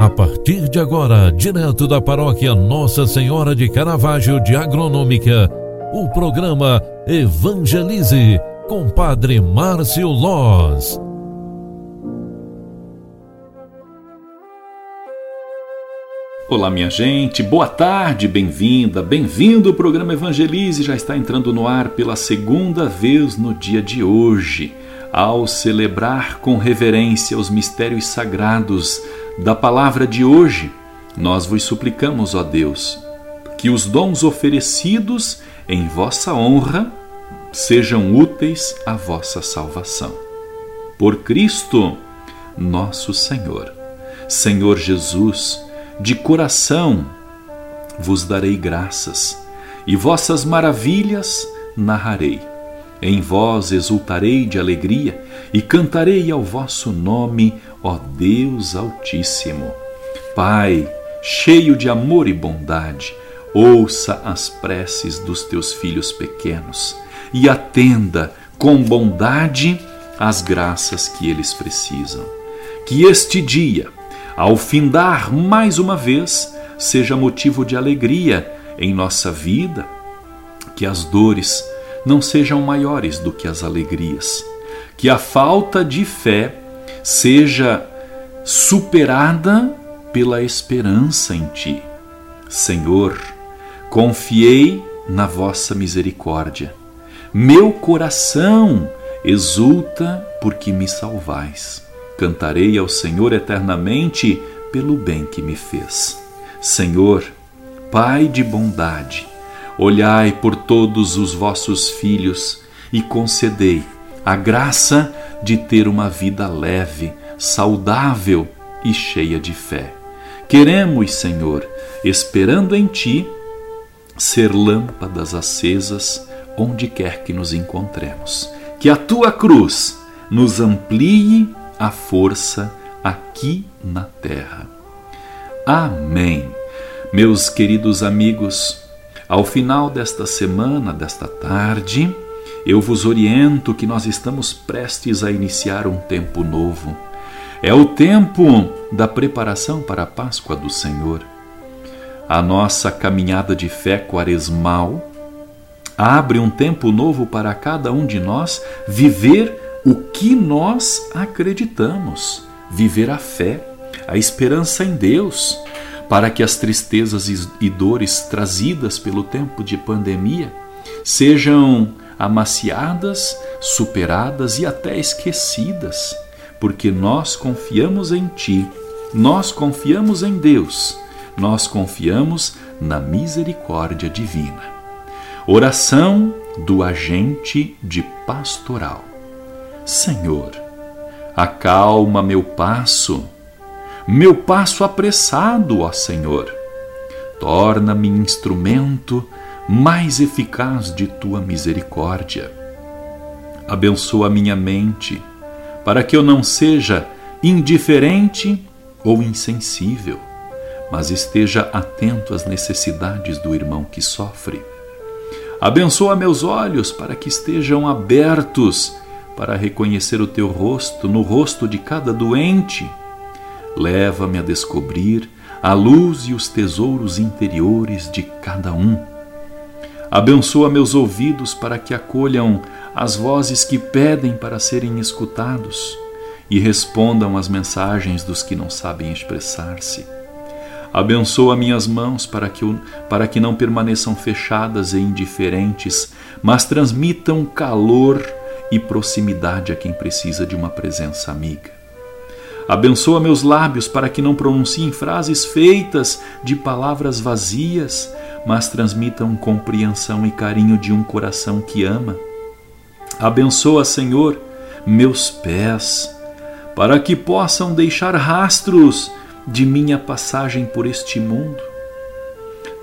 A partir de agora, direto da paróquia Nossa Senhora de Caravaggio de Agronômica, o programa Evangelize com Padre Márcio Loz. Olá, minha gente, boa tarde, bem-vinda, bem-vindo. O programa Evangelize já está entrando no ar pela segunda vez no dia de hoje, ao celebrar com reverência os mistérios sagrados da palavra de hoje, nós vos suplicamos, ó Deus, que os dons oferecidos em vossa honra sejam úteis à vossa salvação. Por Cristo, nosso Senhor. Senhor Jesus, de coração vos darei graças e vossas maravilhas narrarei. Em vós exultarei de alegria e cantarei ao vosso nome ó Deus Altíssimo. Pai, cheio de amor e bondade, ouça as preces dos teus filhos pequenos e atenda com bondade as graças que eles precisam. Que este dia, ao findar mais uma vez, seja motivo de alegria em nossa vida, que as dores não sejam maiores do que as alegrias, que a falta de fé seja superada pela esperança em ti. Senhor, confiei na vossa misericórdia. Meu coração exulta porque me salvais. Cantarei ao Senhor eternamente pelo bem que me fez. Senhor, Pai de bondade, olhai por todos os vossos filhos e concedei a graça de ter uma vida leve, saudável e cheia de fé. Queremos, Senhor, esperando em Ti, ser lâmpadas acesas onde quer que nos encontremos. Que a Tua cruz nos amplie a força aqui na terra. Amém. Meus queridos amigos, ao final desta semana, desta tarde, eu vos oriento que nós estamos prestes a iniciar um tempo novo. É o tempo da preparação para a Páscoa do Senhor. A nossa caminhada de fé quaresmal abre um tempo novo para cada um de nós viver o que nós acreditamos, viver a fé, a esperança em Deus, para que as tristezas e dores trazidas pelo tempo de pandemia sejam amaciadas, superadas e até esquecidas, porque nós confiamos em Ti, nós confiamos em Deus, nós confiamos na misericórdia divina. Oração do agente de pastoral. Senhor, acalma meu passo, meu passo apressado, ó Senhor. Torna-me instrumento mais eficaz de tua misericórdia. Abençoa minha mente, para que eu não seja indiferente ou insensível, mas esteja atento às necessidades do irmão que sofre. Abençoa meus olhos, para que estejam abertos para reconhecer o teu rosto no rosto de cada doente. Leva-me a descobrir a luz e os tesouros interiores de cada um Abençoa meus ouvidos para que acolham as vozes que pedem para serem escutados e respondam às mensagens dos que não sabem expressar-se. Abençoa minhas mãos para que, eu, para que não permaneçam fechadas e indiferentes, mas transmitam calor e proximidade a quem precisa de uma presença amiga. Abençoa meus lábios para que não pronunciem frases feitas de palavras vazias, mas transmitam compreensão e carinho de um coração que ama. Abençoa, Senhor, meus pés, para que possam deixar rastros de minha passagem por este mundo.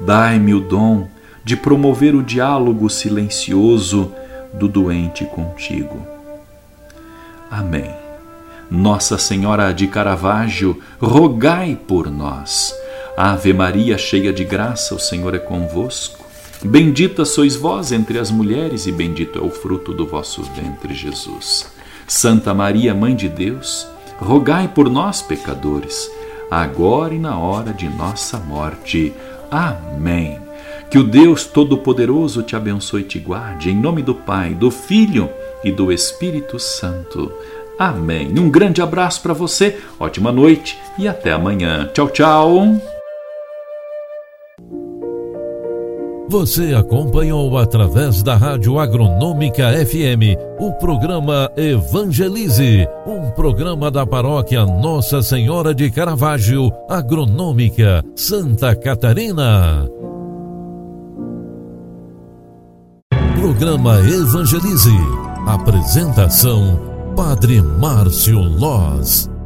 Dai-me o dom de promover o diálogo silencioso do doente contigo. Amém. Nossa Senhora de Caravaggio, rogai por nós. Ave Maria, cheia de graça, o Senhor é convosco. Bendita sois vós entre as mulheres, e bendito é o fruto do vosso ventre, Jesus. Santa Maria, Mãe de Deus, rogai por nós, pecadores, agora e na hora de nossa morte. Amém. Que o Deus Todo-Poderoso te abençoe e te guarde, em nome do Pai, do Filho e do Espírito Santo. Amém. Um grande abraço para você, ótima noite e até amanhã. Tchau, tchau. Você acompanhou através da Rádio Agronômica FM o programa Evangelize, um programa da paróquia Nossa Senhora de Caravaggio, Agronômica, Santa Catarina. Programa Evangelize. Apresentação Padre Márcio Loz.